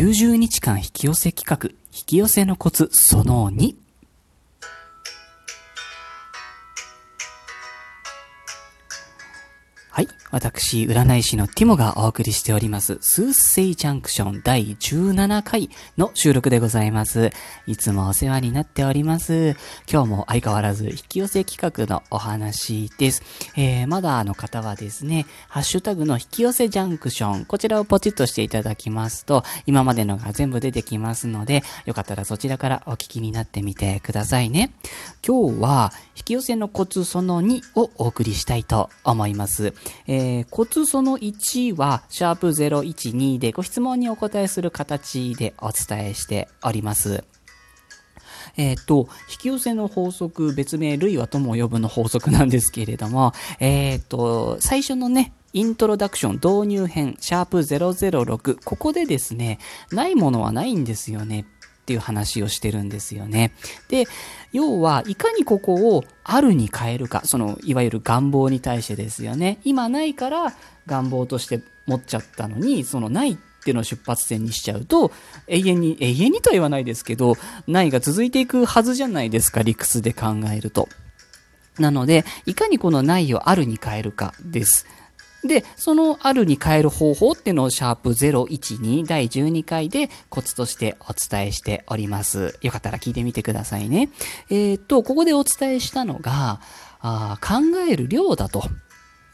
90日間引き寄せ企画、引き寄せのコツその2。私、占い師のティモがお送りしております、スーセイジャンクション第17回の収録でございます。いつもお世話になっております。今日も相変わらず引き寄せ企画のお話です。えー、まだの方はですね、ハッシュタグの引き寄せジャンクション、こちらをポチッとしていただきますと、今までのが全部出てきますので、よかったらそちらからお聞きになってみてくださいね。今日は、引き寄せのコツその2をお送りしたいと思います。え、コツその1は、シャープ012でご質問にお答えする形でお伝えしております。えっ、ー、と、引き寄せの法則、別名、類は友を呼ぶの法則なんですけれども、えっ、ー、と、最初のね、イントロダクション導入編、シャープ006、ここでですね、ないものはないんですよねっていう話をしてるんですよね。で、要は、いかにここをあるに変えるか、その、いわゆる願望に対してですよね。今ないから願望として持っちゃったのに、そのないっていうのを出発点にしちゃうと、永遠に、永遠にとは言わないですけど、ないが続いていくはずじゃないですか、理屈で考えると。なので、いかにこのないをあるに変えるかです。で、そのあるに変える方法っていうのをシャープ012第12回でコツとしてお伝えしております。よかったら聞いてみてくださいね。えっ、と、ここでお伝えしたのが、あ考える量だと。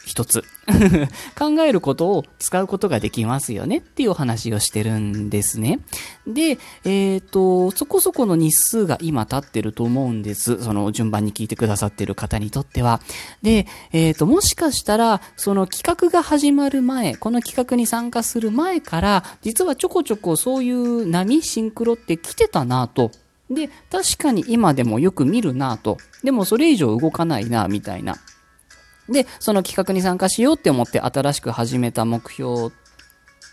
一つ 考えることを使うことができますよねっていうお話をしてるんですね。で、えっ、ー、と、そこそこの日数が今経ってると思うんです。その順番に聞いてくださってる方にとっては。で、えっ、ー、と、もしかしたら、その企画が始まる前、この企画に参加する前から、実はちょこちょこそういう波、シンクロって来てたなと。で、確かに今でもよく見るなと。でもそれ以上動かないな、みたいな。で、その企画に参加しようって思って新しく始めた目標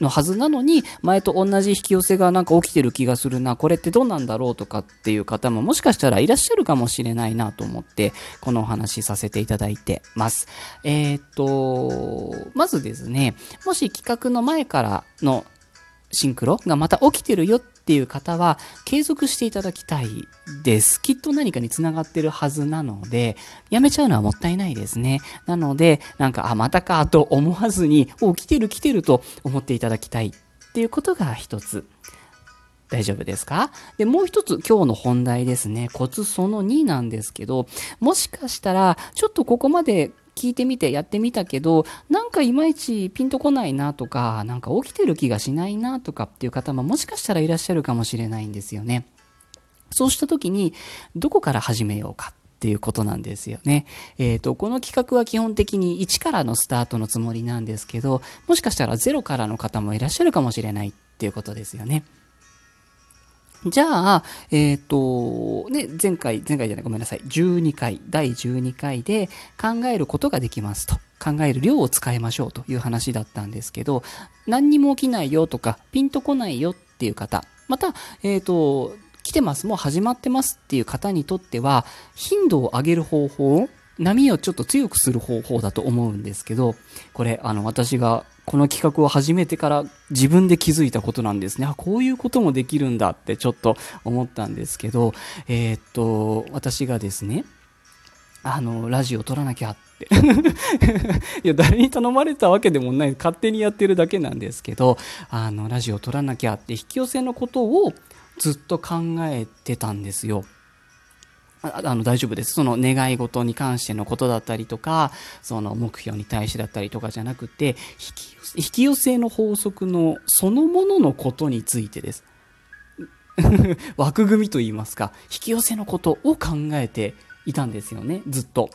のはずなのに、前と同じ引き寄せがなんか起きてる気がするな、これってどうなんだろうとかっていう方ももしかしたらいらっしゃるかもしれないなと思って、このお話しさせていただいてます。えー、っと、まずですね、もし企画の前からのシンクロがまた起きてるよっっていう方は継続していただきたいです。きっと何かに繋がってるはずなので、やめちゃうのはもったいないですね。なので、なんか、あ、またかと思わずに、お、来てる来てると思っていただきたいっていうことが一つ。大丈夫ですか？で、もう一つ今日の本題ですね。コツその2なんですけど、もしかしたら、ちょっとここまで聞いてみてやってみたけど、なんかいまいちピンとこないなとか、なんか起きてる気がしないなとかっていう方ももしかしたらいらっしゃるかもしれないんですよね。そうした時に、どこから始めようかっていうことなんですよね。えっ、ー、と、この企画は基本的に1からのスタートのつもりなんですけど、もしかしたら0からの方もいらっしゃるかもしれないっていうことですよね。じゃあ、えっ、ー、と、ね、前回、前回じゃない、ごめんなさい。12回、第12回で考えることができますと。考える量を使いましょうという話だったんですけど、何にも起きないよとか、ピンとこないよっていう方、また、えっ、ー、と、来てます、もう始まってますっていう方にとっては、頻度を上げる方法、波をちょっと強くする方法だと思うんですけど、これ、あの、私がこの企画を始めてから自分で気づいたことなんですね。あ、こういうこともできるんだってちょっと思ったんですけど、えー、っと、私がですね、あの、ラジオ撮らなきゃって。いや、誰に頼まれたわけでもない、勝手にやってるだけなんですけど、あの、ラジオ撮らなきゃって引き寄せのことをずっと考えてたんですよ。あの大丈夫です。その願い事に関してのことだったりとか、その目標に対してだったりとかじゃなくて、引き寄せの法則のそのもののことについてです。枠組みと言いますか、引き寄せのことを考えていたんですよね、ずっと。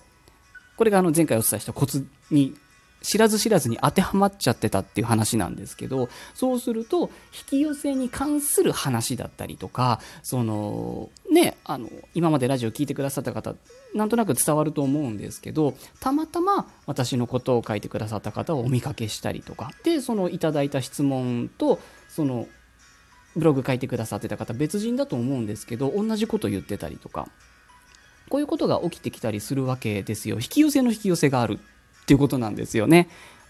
これがあの前回お伝えしたコツに知らず知らずに当てはまっちゃってたっていう話なんですけど、そうすると、引き寄せに関する話だったりとか、その、ね、あの、今までラジオ聞いてくださった方、なんとなく伝わると思うんですけど、たまたま私のことを書いてくださった方をお見かけしたりとか、で、そのいただいた質問と、その、ブログ書いてくださってた方別人だと思うんですけど、同じこと言ってたりとか、こういうことが起きてきたりするわけですよ。引き寄せの引き寄せがあるっていうことなんですよね。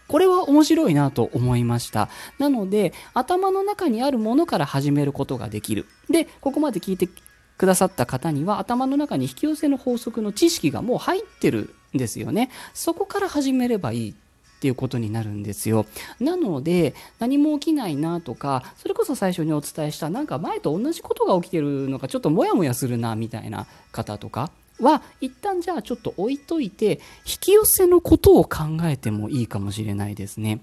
これは面白いなと思いました。なので、頭の中にあるものから始めることができる。で、ここまで聞いてくださった方には、頭の中に引き寄せの法則の知識がもう入ってるんですよね。そこから始めればいいっていうことになるんですよ。なので、何も起きないなとか、それこそ最初にお伝えした、なんか前と同じことが起きてるのか、ちょっとモヤモヤするな、みたいな方とか、は一旦じゃあちょっと置いといて引き寄せのことを考えてもいいかもしれないですね。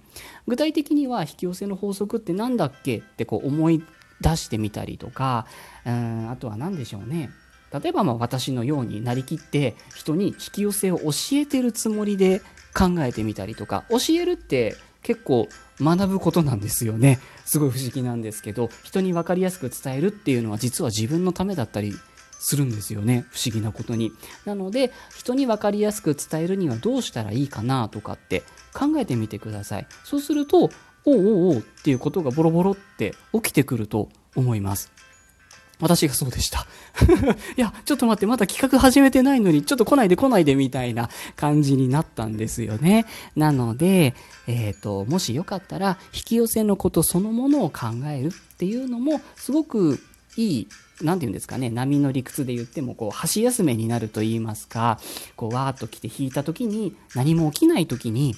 具体的には引き寄せの法則って何だっけってこう思い出してみたりとかうんあとは何でしょうね。例えばまあ私のようになりきって人に引き寄せを教えてるつもりで考えてみたりとか教えるって結構学ぶことなんですよね。すごい不思議なんですけど人に分かりやすく伝えるっていうのは実は自分のためだったりするんですよね不思議なことになので人に分かりやすく伝えるにはどうしたらいいかなとかって考えてみてくださいそうするとおうおうおうっていうことがボロボロって起きてくると思います私がそうでした。いや、ちょっと待って、まだ企画始めてないのに、ちょっと来ないで来ないでみたいな感じになったんですよね。なので、えっ、ー、と、もしよかったら、引き寄せのことそのものを考えるっていうのも、すごくいい、なんて言うんですかね、波の理屈で言っても、こう、箸休めになると言いますか、こう、わーっと来て引いた時に、何も起きない時に、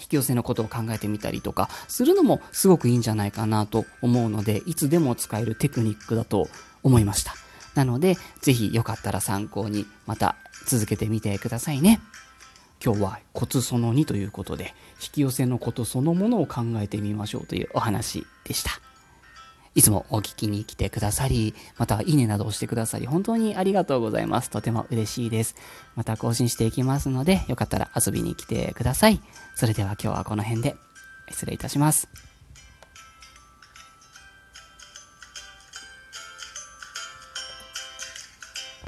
引き寄せのことを考えてみたりとかするのもすごくいいんじゃないかなと思うので、いつでも使えるテクニックだと思いました。なので、ぜひよかったら参考にまた続けてみてくださいね。今日はコツその2ということで、引き寄せのことそのものを考えてみましょうというお話でした。いつもお聞きに来てくださり、またいいねなどをしてくださり、本当にありがとうございます。とても嬉しいです。また更新していきますので、よかったら遊びに来てください。それでは今日はこの辺で失礼いたします。